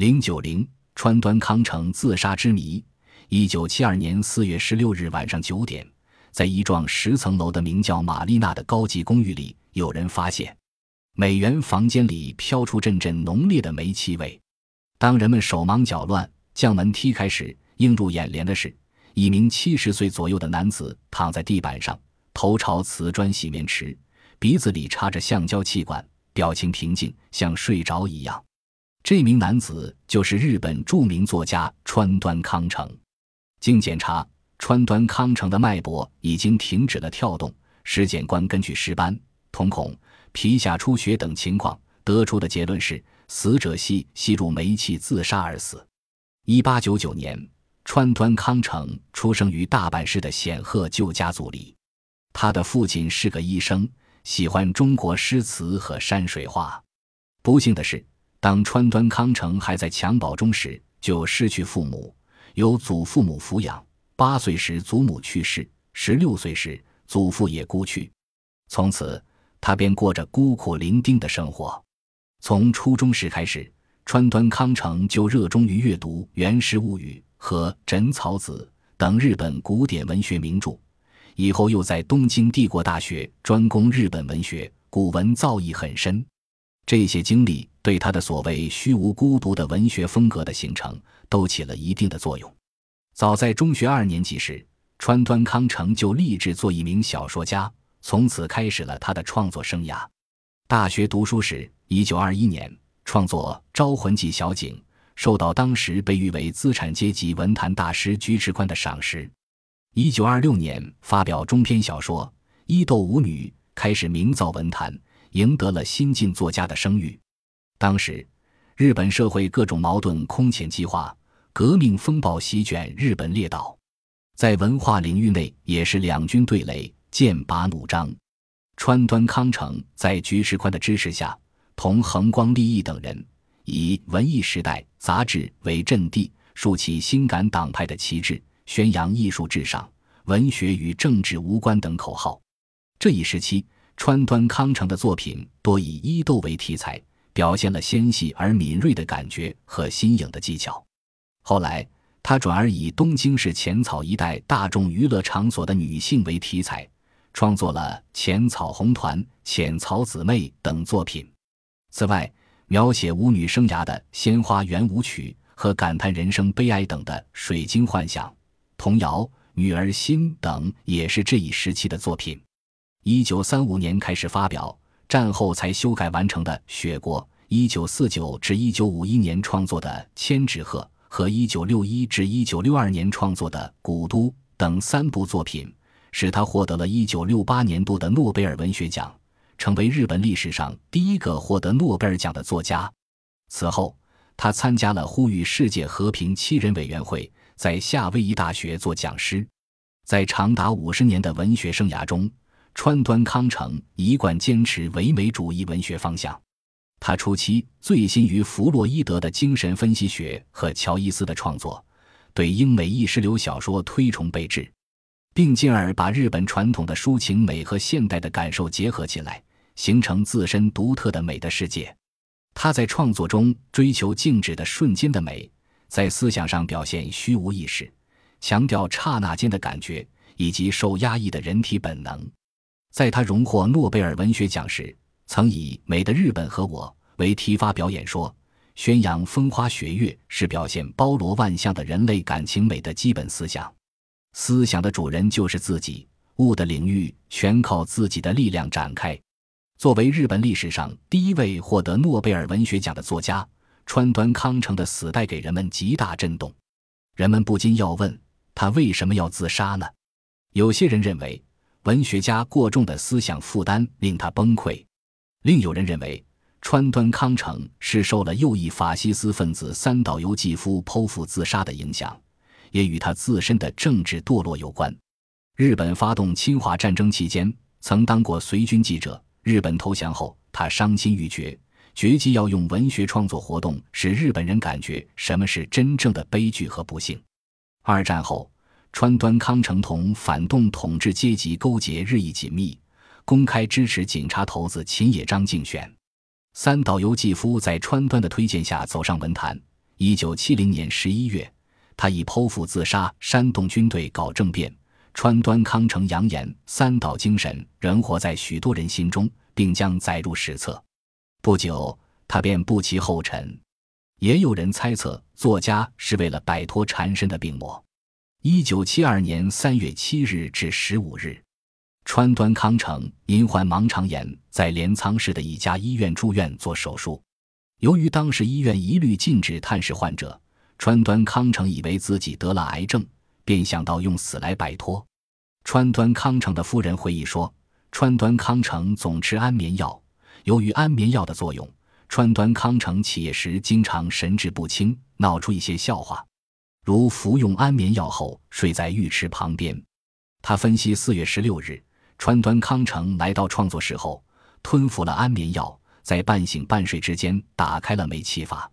零九零川端康成自杀之谜。一九七二年四月十六日晚上九点，在一幢十层楼的名叫玛丽娜的高级公寓里，有人发现美元房间里飘出阵阵浓烈的煤气味。当人们手忙脚乱将门踢开时，映入眼帘的是一名七十岁左右的男子躺在地板上，头朝瓷砖洗面池，鼻子里插着橡胶气管，表情平静，像睡着一样。这名男子就是日本著名作家川端康成。经检查，川端康成的脉搏已经停止了跳动。尸检官根据尸斑、瞳孔、皮下出血等情况得出的结论是，死者系吸入煤气自杀而死。一八九九年，川端康成出生于大阪市的显赫旧家族里。他的父亲是个医生，喜欢中国诗词和山水画。不幸的是，当川端康成还在襁褓中时，就失去父母。由祖父母抚养，八岁时祖母去世，十六岁时祖父也故去，从此他便过着孤苦伶仃的生活。从初中时开始，川端康成就热衷于阅读《源氏物语》和《枕草子》等日本古典文学名著，以后又在东京帝国大学专攻日本文学，古文造诣很深。这些经历对他的所谓虚无孤独的文学风格的形成都起了一定的作用。早在中学二年级时，川端康成就立志做一名小说家，从此开始了他的创作生涯。大学读书时，一九二一年创作《招魂记》小景，受到当时被誉为资产阶级文坛大师菊池宽的赏识。一九二六年发表中篇小说《伊豆舞女》，开始名噪文坛。赢得了新晋作家的声誉。当时，日本社会各种矛盾空前激化，革命风暴席卷日本列岛，在文化领域内也是两军对垒，剑拔弩张。川端康成在菊池宽的支持下，同横光利益等人以《文艺时代》杂志为阵地，竖起新感党派的旗帜，宣扬艺术至上、文学与政治无关等口号。这一时期。川端康成的作品多以伊豆为题材，表现了纤细而敏锐的感觉和新颖的技巧。后来，他转而以东京市浅草一带大众娱乐场所的女性为题材，创作了《浅草红团》《浅草姊妹》等作品。此外，描写舞女生涯的《鲜花圆舞曲》和感叹人生悲哀等的《水晶幻想》童谣《女儿心》等，也是这一时期的作品。一九三五年开始发表，战后才修改完成的《雪国》，一九四九至一九五一年创作的《千纸鹤》和一九六一至一九六二年创作的《古都》等三部作品，使他获得了一九六八年度的诺贝尔文学奖，成为日本历史上第一个获得诺贝尔奖的作家。此后，他参加了呼吁世界和平七人委员会，在夏威夷大学做讲师，在长达五十年的文学生涯中。川端康成一贯坚持唯美主义文学方向，他初期醉心于弗洛伊德的精神分析学和乔伊斯的创作，对英美意识流小说推崇备至，并进而把日本传统的抒情美和现代的感受结合起来，形成自身独特的美的世界。他在创作中追求静止的瞬间的美，在思想上表现虚无意识，强调刹那间的感觉以及受压抑的人体本能。在他荣获诺贝尔文学奖时，曾以《美的日本和我》为题发表演说，宣扬风花雪月是表现包罗万象的人类感情美的基本思想。思想的主人就是自己，物的领域全靠自己的力量展开。作为日本历史上第一位获得诺贝尔文学奖的作家，川端康成的死带给人们极大震动。人们不禁要问：他为什么要自杀呢？有些人认为。文学家过重的思想负担令他崩溃，另有人认为川端康成是受了右翼法西斯分子三岛由纪夫剖腹自杀的影响，也与他自身的政治堕落有关。日本发动侵华战争期间，曾当过随军记者。日本投降后，他伤心欲绝，决计要用文学创作活动使日本人感觉什么是真正的悲剧和不幸。二战后。川端康成同反动统治阶级勾结日益紧密，公开支持警察头子秦野章竞选。三岛由纪夫在川端的推荐下走上文坛，一九七零年十一月，他以剖腹自杀煽动军队搞政变。川端康成扬言三岛精神仍活在许多人心中，并将载入史册。不久，他便步其后尘。也有人猜测，作家是为了摆脱缠身的病魔。一九七二年三月七日至十五日，川端康成因患盲肠炎，在镰仓市的一家医院住院做手术。由于当时医院一律禁止探视患者，川端康成以为自己得了癌症。便想到用死来摆脱。川端康成的夫人回忆说，川端康成总吃安眠药，由于安眠药的作用，川端康成起夜时经常神志不清，闹出一些笑话，如服用安眠药后睡在浴池旁边。他分析，四月十六日，川端康成来到创作室后，吞服了安眠药，在半醒半睡之间打开了煤气阀。